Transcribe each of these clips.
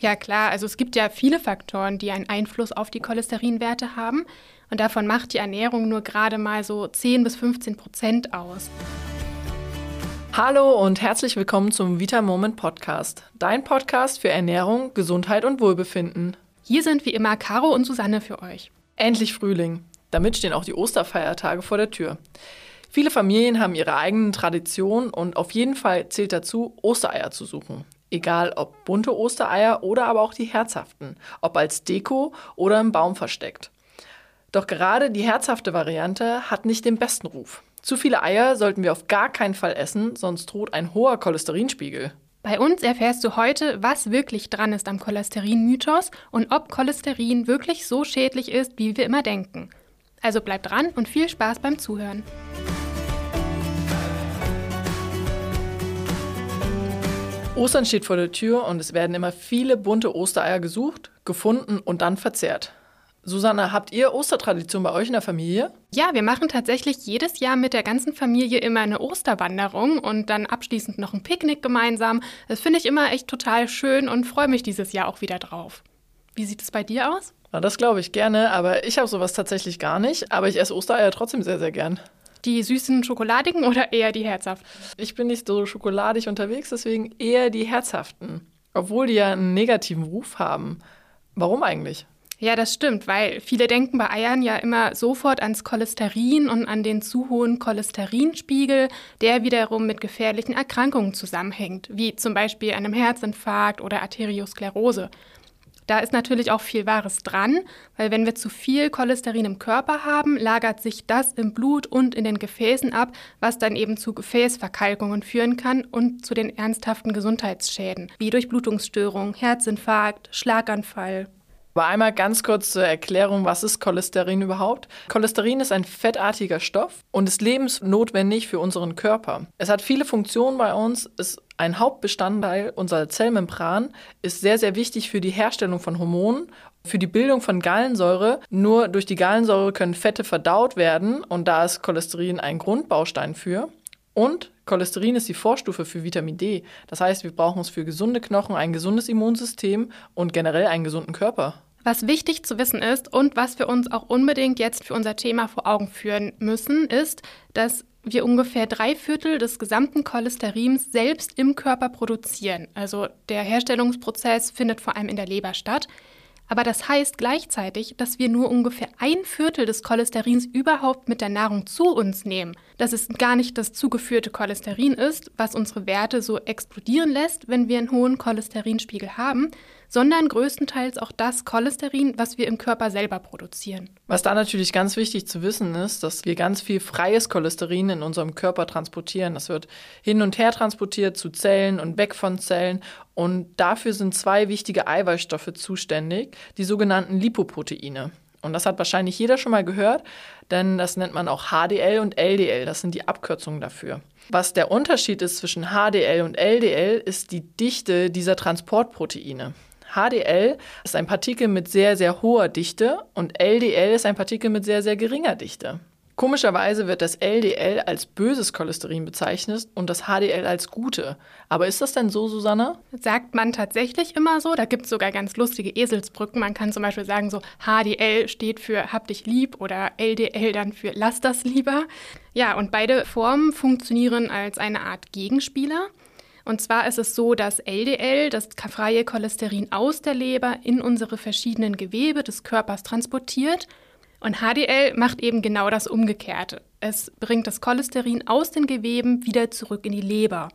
Ja klar, also es gibt ja viele Faktoren, die einen Einfluss auf die Cholesterinwerte haben. Und davon macht die Ernährung nur gerade mal so 10 bis 15 Prozent aus. Hallo und herzlich willkommen zum Vita Moment Podcast, dein Podcast für Ernährung, Gesundheit und Wohlbefinden. Hier sind wie immer Caro und Susanne für euch. Endlich Frühling. Damit stehen auch die Osterfeiertage vor der Tür. Viele Familien haben ihre eigenen Traditionen und auf jeden Fall zählt dazu, Ostereier zu suchen. Egal ob bunte Ostereier oder aber auch die herzhaften, ob als Deko oder im Baum versteckt. Doch gerade die herzhafte Variante hat nicht den besten Ruf. Zu viele Eier sollten wir auf gar keinen Fall essen, sonst droht ein hoher Cholesterinspiegel. Bei uns erfährst du heute, was wirklich dran ist am Cholesterin-Mythos und ob Cholesterin wirklich so schädlich ist, wie wir immer denken. Also bleib dran und viel Spaß beim Zuhören. Ostern steht vor der Tür und es werden immer viele bunte Ostereier gesucht, gefunden und dann verzehrt. Susanne, habt ihr Ostertradition bei euch in der Familie? Ja, wir machen tatsächlich jedes Jahr mit der ganzen Familie immer eine Osterwanderung und dann abschließend noch ein Picknick gemeinsam. Das finde ich immer echt total schön und freue mich dieses Jahr auch wieder drauf. Wie sieht es bei dir aus? Ja, das glaube ich gerne, aber ich habe sowas tatsächlich gar nicht. Aber ich esse Ostereier trotzdem sehr, sehr gern. Die süßen schokoladigen oder eher die herzhaften? Ich bin nicht so schokoladig unterwegs, deswegen eher die herzhaften. Obwohl die ja einen negativen Ruf haben. Warum eigentlich? Ja, das stimmt, weil viele denken bei Eiern ja immer sofort ans Cholesterin und an den zu hohen Cholesterinspiegel, der wiederum mit gefährlichen Erkrankungen zusammenhängt, wie zum Beispiel einem Herzinfarkt oder Arteriosklerose. Da ist natürlich auch viel Wahres dran, weil wenn wir zu viel Cholesterin im Körper haben, lagert sich das im Blut und in den Gefäßen ab, was dann eben zu Gefäßverkalkungen führen kann und zu den ernsthaften Gesundheitsschäden, wie Durchblutungsstörung, Herzinfarkt, Schlaganfall. Aber einmal ganz kurz zur Erklärung, was ist Cholesterin überhaupt? Cholesterin ist ein fettartiger Stoff und ist lebensnotwendig für unseren Körper. Es hat viele Funktionen bei uns, ist ein Hauptbestandteil unserer Zellmembran, ist sehr, sehr wichtig für die Herstellung von Hormonen für die Bildung von Gallensäure, nur durch die Gallensäure können Fette verdaut werden und da ist Cholesterin ein Grundbaustein für. Und Cholesterin ist die Vorstufe für Vitamin D. Das heißt, wir brauchen es für gesunde Knochen, ein gesundes Immunsystem und generell einen gesunden Körper. Was wichtig zu wissen ist und was wir uns auch unbedingt jetzt für unser Thema vor Augen führen müssen, ist, dass wir ungefähr drei Viertel des gesamten Cholesterins selbst im Körper produzieren. Also der Herstellungsprozess findet vor allem in der Leber statt. Aber das heißt gleichzeitig, dass wir nur ungefähr ein Viertel des Cholesterins überhaupt mit der Nahrung zu uns nehmen. Dass es gar nicht das zugeführte Cholesterin ist, was unsere Werte so explodieren lässt, wenn wir einen hohen Cholesterinspiegel haben, sondern größtenteils auch das Cholesterin, was wir im Körper selber produzieren. Was da natürlich ganz wichtig zu wissen ist, dass wir ganz viel freies Cholesterin in unserem Körper transportieren. Das wird hin und her transportiert zu Zellen und weg von Zellen. Und dafür sind zwei wichtige Eiweißstoffe zuständig, die sogenannten Lipoproteine. Und das hat wahrscheinlich jeder schon mal gehört, denn das nennt man auch HDL und LDL. Das sind die Abkürzungen dafür. Was der Unterschied ist zwischen HDL und LDL, ist die Dichte dieser Transportproteine. HDL ist ein Partikel mit sehr, sehr hoher Dichte und LDL ist ein Partikel mit sehr, sehr geringer Dichte. Komischerweise wird das LDL als böses Cholesterin bezeichnet und das HDL als gute. Aber ist das denn so, Susanne? Sagt man tatsächlich immer so. Da gibt es sogar ganz lustige Eselsbrücken. Man kann zum Beispiel sagen, so HDL steht für hab dich lieb oder LDL dann für lass das lieber. Ja, und beide Formen funktionieren als eine Art Gegenspieler. Und zwar ist es so, dass LDL, das freie Cholesterin aus der Leber, in unsere verschiedenen Gewebe des Körpers transportiert. Und HDL macht eben genau das Umgekehrte. Es bringt das Cholesterin aus den Geweben wieder zurück in die Leber.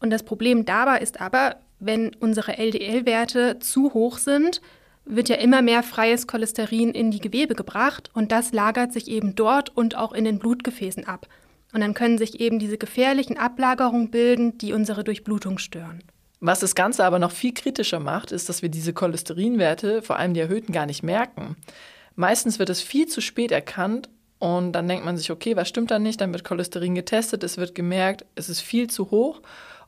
Und das Problem dabei ist aber, wenn unsere LDL-Werte zu hoch sind, wird ja immer mehr freies Cholesterin in die Gewebe gebracht und das lagert sich eben dort und auch in den Blutgefäßen ab. Und dann können sich eben diese gefährlichen Ablagerungen bilden, die unsere Durchblutung stören. Was das Ganze aber noch viel kritischer macht, ist, dass wir diese Cholesterinwerte, vor allem die erhöhten, gar nicht merken. Meistens wird es viel zu spät erkannt und dann denkt man sich, okay, was stimmt da nicht? Dann wird Cholesterin getestet, es wird gemerkt, es ist viel zu hoch.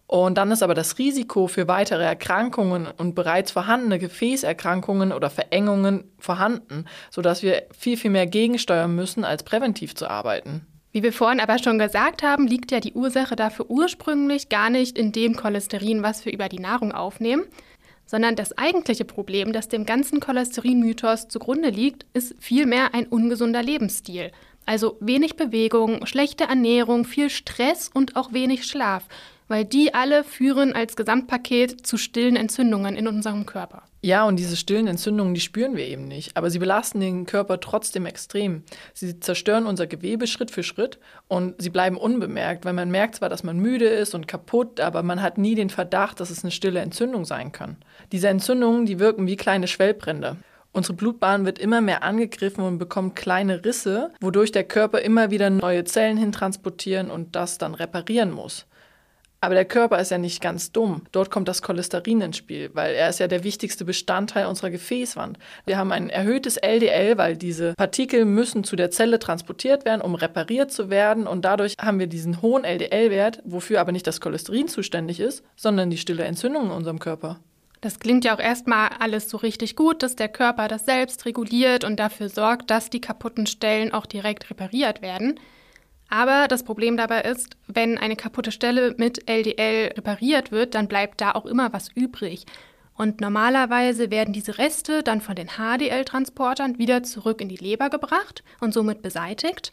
Und dann ist aber das Risiko für weitere Erkrankungen und bereits vorhandene Gefäßerkrankungen oder Verengungen vorhanden, sodass wir viel, viel mehr gegensteuern müssen, als präventiv zu arbeiten. Wie wir vorhin aber schon gesagt haben, liegt ja die Ursache dafür ursprünglich gar nicht in dem Cholesterin, was wir über die Nahrung aufnehmen, sondern das eigentliche Problem, das dem ganzen Cholesterinmythos zugrunde liegt, ist vielmehr ein ungesunder Lebensstil. Also wenig Bewegung, schlechte Ernährung, viel Stress und auch wenig Schlaf weil die alle führen als Gesamtpaket zu stillen Entzündungen in unserem Körper. Ja, und diese stillen Entzündungen, die spüren wir eben nicht, aber sie belasten den Körper trotzdem extrem. Sie zerstören unser Gewebe Schritt für Schritt und sie bleiben unbemerkt, weil man merkt zwar, dass man müde ist und kaputt, aber man hat nie den Verdacht, dass es eine stille Entzündung sein kann. Diese Entzündungen, die wirken wie kleine Schwellbrände. Unsere Blutbahn wird immer mehr angegriffen und bekommt kleine Risse, wodurch der Körper immer wieder neue Zellen hintransportieren und das dann reparieren muss. Aber der Körper ist ja nicht ganz dumm. Dort kommt das Cholesterin ins Spiel, weil er ist ja der wichtigste Bestandteil unserer Gefäßwand. Wir haben ein erhöhtes LDL, weil diese Partikel müssen zu der Zelle transportiert werden, um repariert zu werden. Und dadurch haben wir diesen hohen LDL-Wert, wofür aber nicht das Cholesterin zuständig ist, sondern die stille Entzündung in unserem Körper. Das klingt ja auch erstmal alles so richtig gut, dass der Körper das selbst reguliert und dafür sorgt, dass die kaputten Stellen auch direkt repariert werden. Aber das Problem dabei ist, wenn eine kaputte Stelle mit LDL repariert wird, dann bleibt da auch immer was übrig. Und normalerweise werden diese Reste dann von den HDL-Transportern wieder zurück in die Leber gebracht und somit beseitigt.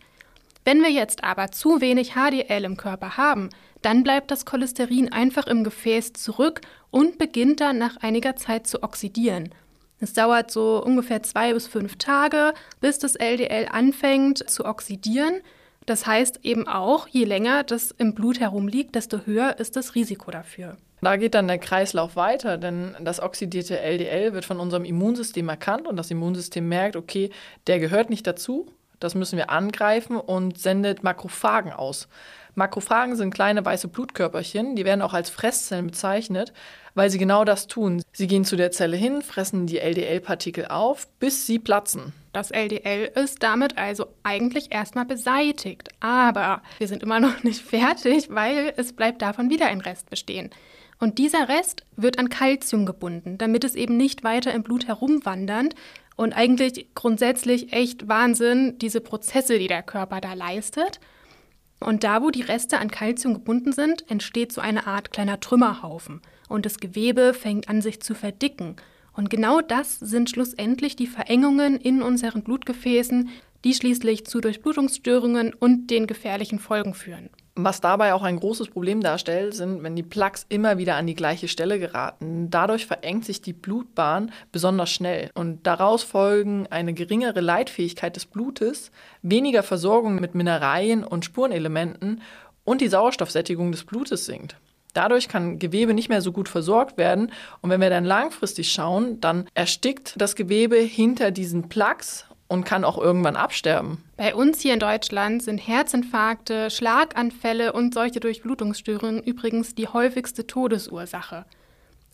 Wenn wir jetzt aber zu wenig HDL im Körper haben, dann bleibt das Cholesterin einfach im Gefäß zurück und beginnt dann nach einiger Zeit zu oxidieren. Es dauert so ungefähr zwei bis fünf Tage, bis das LDL anfängt zu oxidieren das heißt eben auch, je länger das im Blut herumliegt, desto höher ist das Risiko dafür. Da geht dann der Kreislauf weiter, denn das oxidierte LDL wird von unserem Immunsystem erkannt und das Immunsystem merkt, okay, der gehört nicht dazu, das müssen wir angreifen und sendet Makrophagen aus. Makrophagen sind kleine weiße Blutkörperchen, die werden auch als Fresszellen bezeichnet, weil sie genau das tun. Sie gehen zu der Zelle hin, fressen die LDL-Partikel auf, bis sie platzen. Das LDL ist damit also eigentlich erstmal beseitigt. Aber wir sind immer noch nicht fertig, weil es bleibt davon wieder ein Rest bestehen. Und dieser Rest wird an Kalzium gebunden, damit es eben nicht weiter im Blut herumwandert. Und eigentlich grundsätzlich echt Wahnsinn, diese Prozesse, die der Körper da leistet. Und da, wo die Reste an Kalzium gebunden sind, entsteht so eine Art kleiner Trümmerhaufen. Und das Gewebe fängt an, sich zu verdicken. Und genau das sind schlussendlich die Verengungen in unseren Blutgefäßen, die schließlich zu Durchblutungsstörungen und den gefährlichen Folgen führen. Was dabei auch ein großes Problem darstellt, sind, wenn die Plaques immer wieder an die gleiche Stelle geraten. Dadurch verengt sich die Blutbahn besonders schnell und daraus folgen eine geringere Leitfähigkeit des Blutes, weniger Versorgung mit Mineralien und Spurenelementen und die Sauerstoffsättigung des Blutes sinkt. Dadurch kann Gewebe nicht mehr so gut versorgt werden. Und wenn wir dann langfristig schauen, dann erstickt das Gewebe hinter diesen Plaques und kann auch irgendwann absterben. Bei uns hier in Deutschland sind Herzinfarkte, Schlaganfälle und solche Durchblutungsstörungen übrigens die häufigste Todesursache.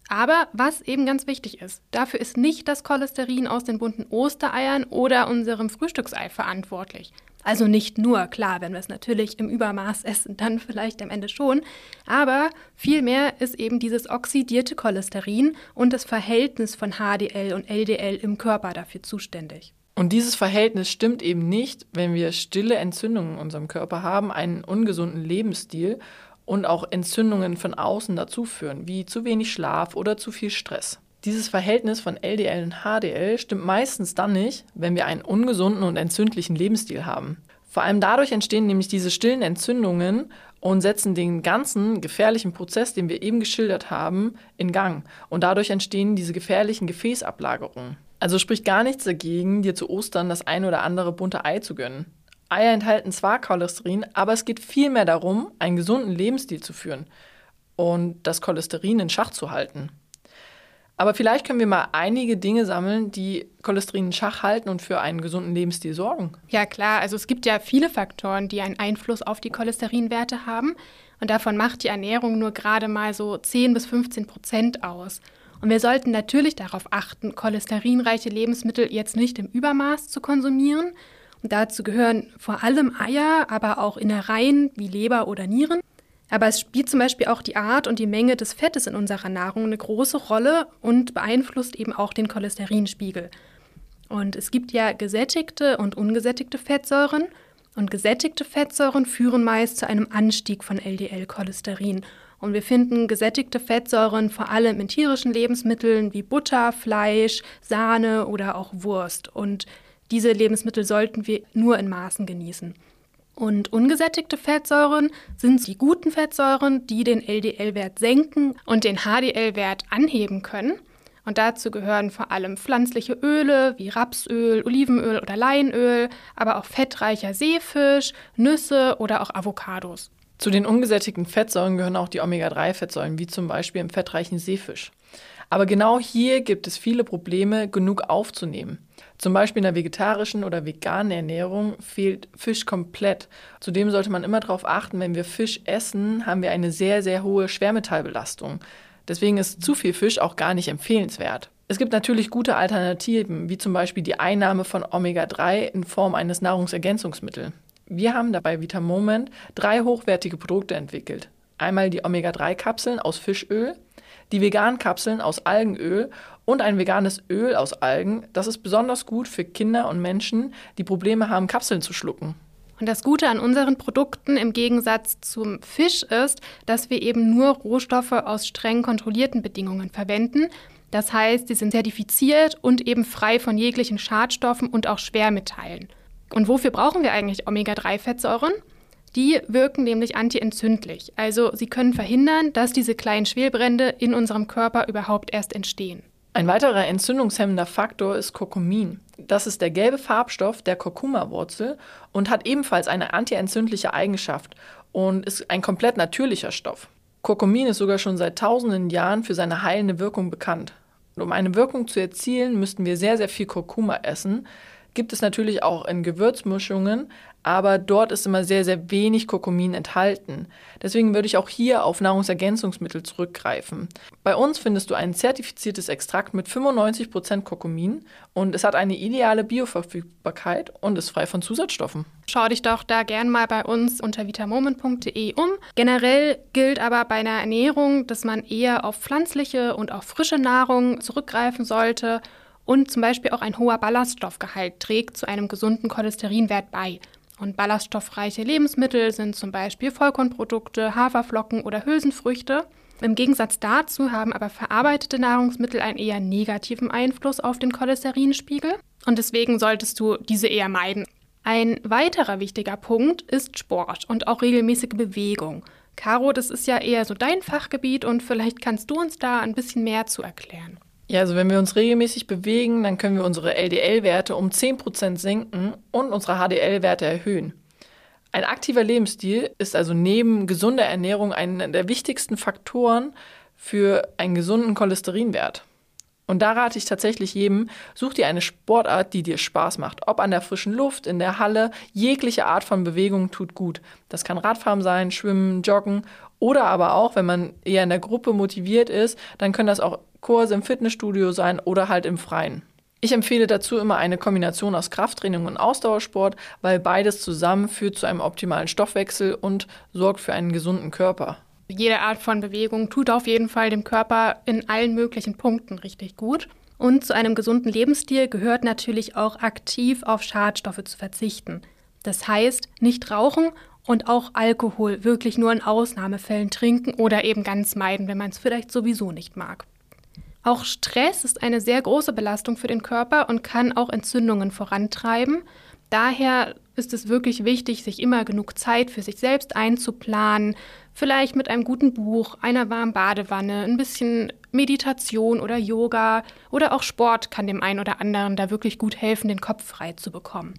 Aber was eben ganz wichtig ist, dafür ist nicht das Cholesterin aus den bunten Ostereiern oder unserem Frühstücksei verantwortlich. Also nicht nur, klar, wenn wir es natürlich im Übermaß essen, dann vielleicht am Ende schon. Aber vielmehr ist eben dieses oxidierte Cholesterin und das Verhältnis von HDL und LDL im Körper dafür zuständig. Und dieses Verhältnis stimmt eben nicht, wenn wir stille Entzündungen in unserem Körper haben, einen ungesunden Lebensstil und auch Entzündungen von außen dazu führen, wie zu wenig Schlaf oder zu viel Stress. Dieses Verhältnis von LDL und HDL stimmt meistens dann nicht, wenn wir einen ungesunden und entzündlichen Lebensstil haben. Vor allem dadurch entstehen nämlich diese stillen Entzündungen und setzen den ganzen gefährlichen Prozess, den wir eben geschildert haben, in Gang. Und dadurch entstehen diese gefährlichen Gefäßablagerungen. Also spricht gar nichts dagegen, dir zu Ostern das ein oder andere bunte Ei zu gönnen. Eier enthalten zwar Cholesterin, aber es geht vielmehr darum, einen gesunden Lebensstil zu führen und das Cholesterin in Schach zu halten. Aber vielleicht können wir mal einige Dinge sammeln, die Cholesterin in Schach halten und für einen gesunden Lebensstil sorgen. Ja klar, also es gibt ja viele Faktoren, die einen Einfluss auf die Cholesterinwerte haben. Und davon macht die Ernährung nur gerade mal so 10 bis 15 Prozent aus. Und wir sollten natürlich darauf achten, cholesterinreiche Lebensmittel jetzt nicht im Übermaß zu konsumieren. Und dazu gehören vor allem Eier, aber auch Innereien wie Leber oder Nieren. Aber es spielt zum Beispiel auch die Art und die Menge des Fettes in unserer Nahrung eine große Rolle und beeinflusst eben auch den Cholesterinspiegel. Und es gibt ja gesättigte und ungesättigte Fettsäuren. Und gesättigte Fettsäuren führen meist zu einem Anstieg von LDL-Cholesterin. Und wir finden gesättigte Fettsäuren vor allem in tierischen Lebensmitteln wie Butter, Fleisch, Sahne oder auch Wurst. Und diese Lebensmittel sollten wir nur in Maßen genießen. Und ungesättigte Fettsäuren sind die guten Fettsäuren, die den LDL-Wert senken und den HDL-Wert anheben können. Und dazu gehören vor allem pflanzliche Öle wie Rapsöl, Olivenöl oder Leinöl, aber auch fettreicher Seefisch, Nüsse oder auch Avocados. Zu den ungesättigten Fettsäuren gehören auch die Omega-3-Fettsäuren, wie zum Beispiel im fettreichen Seefisch. Aber genau hier gibt es viele Probleme, genug aufzunehmen. Zum Beispiel in der vegetarischen oder veganen Ernährung fehlt Fisch komplett. Zudem sollte man immer darauf achten, wenn wir Fisch essen, haben wir eine sehr, sehr hohe Schwermetallbelastung. Deswegen ist zu viel Fisch auch gar nicht empfehlenswert. Es gibt natürlich gute Alternativen, wie zum Beispiel die Einnahme von Omega-3 in Form eines Nahrungsergänzungsmittels. Wir haben dabei Vitamoment drei hochwertige Produkte entwickelt. Einmal die Omega-3-Kapseln aus Fischöl, die veganen Kapseln aus Algenöl und ein veganes Öl aus Algen. Das ist besonders gut für Kinder und Menschen, die Probleme haben, Kapseln zu schlucken. Und das Gute an unseren Produkten im Gegensatz zum Fisch ist, dass wir eben nur Rohstoffe aus streng kontrollierten Bedingungen verwenden. Das heißt, sie sind zertifiziert und eben frei von jeglichen Schadstoffen und auch Schwermetallen. Und wofür brauchen wir eigentlich Omega-3-Fettsäuren? Die wirken nämlich antientzündlich. Also sie können verhindern, dass diese kleinen Schwelbrände in unserem Körper überhaupt erst entstehen. Ein weiterer entzündungshemmender Faktor ist Kurkumin. Das ist der gelbe Farbstoff der Kurkuma-Wurzel und hat ebenfalls eine antientzündliche Eigenschaft und ist ein komplett natürlicher Stoff. Kurkumin ist sogar schon seit tausenden Jahren für seine heilende Wirkung bekannt. Und um eine Wirkung zu erzielen, müssten wir sehr, sehr viel Kurkuma essen. Gibt es natürlich auch in Gewürzmischungen, aber dort ist immer sehr, sehr wenig Kurkumin enthalten. Deswegen würde ich auch hier auf Nahrungsergänzungsmittel zurückgreifen. Bei uns findest du ein zertifiziertes Extrakt mit 95% Kurkumin und es hat eine ideale Bioverfügbarkeit und ist frei von Zusatzstoffen. Schau dich doch da gern mal bei uns unter vitamoment.de um. Generell gilt aber bei einer Ernährung, dass man eher auf pflanzliche und auf frische Nahrung zurückgreifen sollte und zum Beispiel auch ein hoher Ballaststoffgehalt trägt zu einem gesunden Cholesterinwert bei. Und ballaststoffreiche Lebensmittel sind zum Beispiel Vollkornprodukte, Haferflocken oder Hülsenfrüchte. Im Gegensatz dazu haben aber verarbeitete Nahrungsmittel einen eher negativen Einfluss auf den Cholesterinspiegel und deswegen solltest du diese eher meiden. Ein weiterer wichtiger Punkt ist Sport und auch regelmäßige Bewegung. Caro, das ist ja eher so dein Fachgebiet und vielleicht kannst du uns da ein bisschen mehr zu erklären. Ja, also wenn wir uns regelmäßig bewegen, dann können wir unsere LDL-Werte um 10% senken und unsere HDL-Werte erhöhen. Ein aktiver Lebensstil ist also neben gesunder Ernährung einer der wichtigsten Faktoren für einen gesunden Cholesterinwert. Und da rate ich tatsächlich jedem, such dir eine Sportart, die dir Spaß macht. Ob an der frischen Luft, in der Halle, jegliche Art von Bewegung tut gut. Das kann Radfahren sein, Schwimmen, Joggen oder aber auch, wenn man eher in der Gruppe motiviert ist, dann können das auch Kurse im Fitnessstudio sein oder halt im Freien. Ich empfehle dazu immer eine Kombination aus Krafttraining und Ausdauersport, weil beides zusammen führt zu einem optimalen Stoffwechsel und sorgt für einen gesunden Körper. Jede Art von Bewegung tut auf jeden Fall dem Körper in allen möglichen Punkten richtig gut. Und zu einem gesunden Lebensstil gehört natürlich auch aktiv auf Schadstoffe zu verzichten. Das heißt, nicht rauchen und auch Alkohol wirklich nur in Ausnahmefällen trinken oder eben ganz meiden, wenn man es vielleicht sowieso nicht mag. Auch Stress ist eine sehr große Belastung für den Körper und kann auch Entzündungen vorantreiben. Daher ist es wirklich wichtig, sich immer genug Zeit für sich selbst einzuplanen, vielleicht mit einem guten Buch, einer warmen Badewanne, ein bisschen Meditation oder Yoga oder auch Sport kann dem einen oder anderen da wirklich gut helfen, den Kopf frei zu bekommen.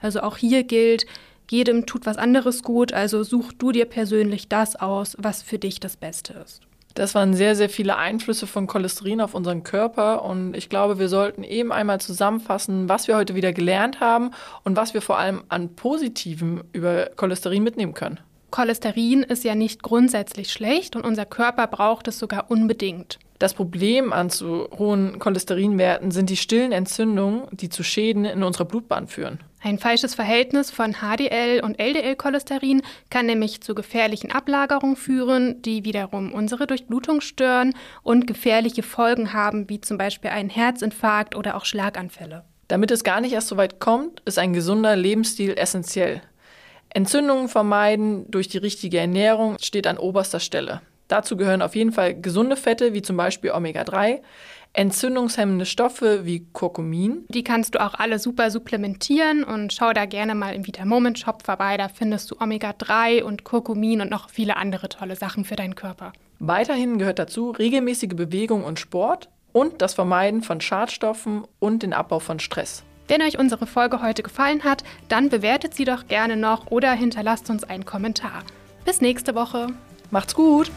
Also auch hier gilt, jedem tut was anderes gut, also such du dir persönlich das aus, was für dich das Beste ist. Das waren sehr, sehr viele Einflüsse von Cholesterin auf unseren Körper und ich glaube, wir sollten eben einmal zusammenfassen, was wir heute wieder gelernt haben und was wir vor allem an Positiven über Cholesterin mitnehmen können. Cholesterin ist ja nicht grundsätzlich schlecht und unser Körper braucht es sogar unbedingt. Das Problem an zu hohen Cholesterinwerten sind die stillen Entzündungen, die zu Schäden in unserer Blutbahn führen. Ein falsches Verhältnis von HDL und LDL-Cholesterin kann nämlich zu gefährlichen Ablagerungen führen, die wiederum unsere Durchblutung stören und gefährliche Folgen haben, wie zum Beispiel einen Herzinfarkt oder auch Schlaganfälle. Damit es gar nicht erst so weit kommt, ist ein gesunder Lebensstil essentiell. Entzündungen vermeiden durch die richtige Ernährung steht an oberster Stelle. Dazu gehören auf jeden Fall gesunde Fette wie zum Beispiel Omega-3, entzündungshemmende Stoffe wie Kurkumin. Die kannst du auch alle super supplementieren und schau da gerne mal im Vitamoment Shop vorbei. Da findest du Omega-3 und Kurkumin und noch viele andere tolle Sachen für deinen Körper. Weiterhin gehört dazu regelmäßige Bewegung und Sport und das Vermeiden von Schadstoffen und den Abbau von Stress. Wenn euch unsere Folge heute gefallen hat, dann bewertet sie doch gerne noch oder hinterlasst uns einen Kommentar. Bis nächste Woche. Macht's gut!